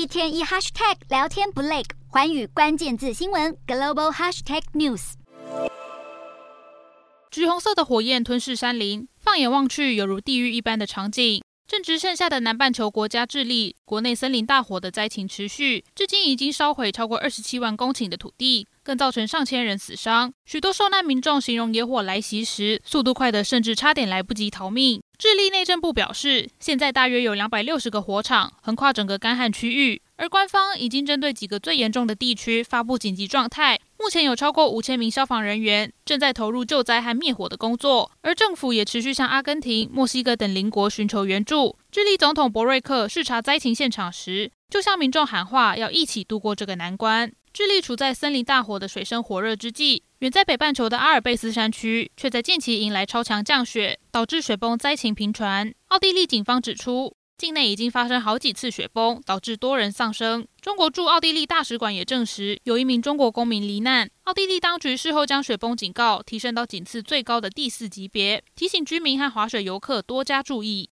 一天一 hashtag 聊天不累，环宇关键字新闻 global hashtag news。橘红色的火焰吞噬山林，放眼望去，犹如地狱一般的场景。正值盛夏的南半球国家智利，国内森林大火的灾情持续，至今已经烧毁超过二十七万公顷的土地，更造成上千人死伤。许多受难民众形容野火来袭时速度快得甚至差点来不及逃命。智利内政部表示，现在大约有两百六十个火场横跨整个干旱区域，而官方已经针对几个最严重的地区发布紧急状态。目前有超过五千名消防人员正在投入救灾和灭火的工作，而政府也持续向阿根廷、墨西哥等邻国寻求援助。智利总统博瑞克视察灾情现场时，就向民众喊话，要一起度过这个难关。智利处在森林大火的水深火热之际，远在北半球的阿尔卑斯山区却在近期迎来超强降雪，导致雪崩灾情频传。奥地利警方指出，境内已经发生好几次雪崩，导致多人丧生。中国驻奥地利大使馆也证实，有一名中国公民罹难。奥地利当局事后将雪崩警告提升到仅次最高的第四级别，提醒居民和滑雪游客多加注意。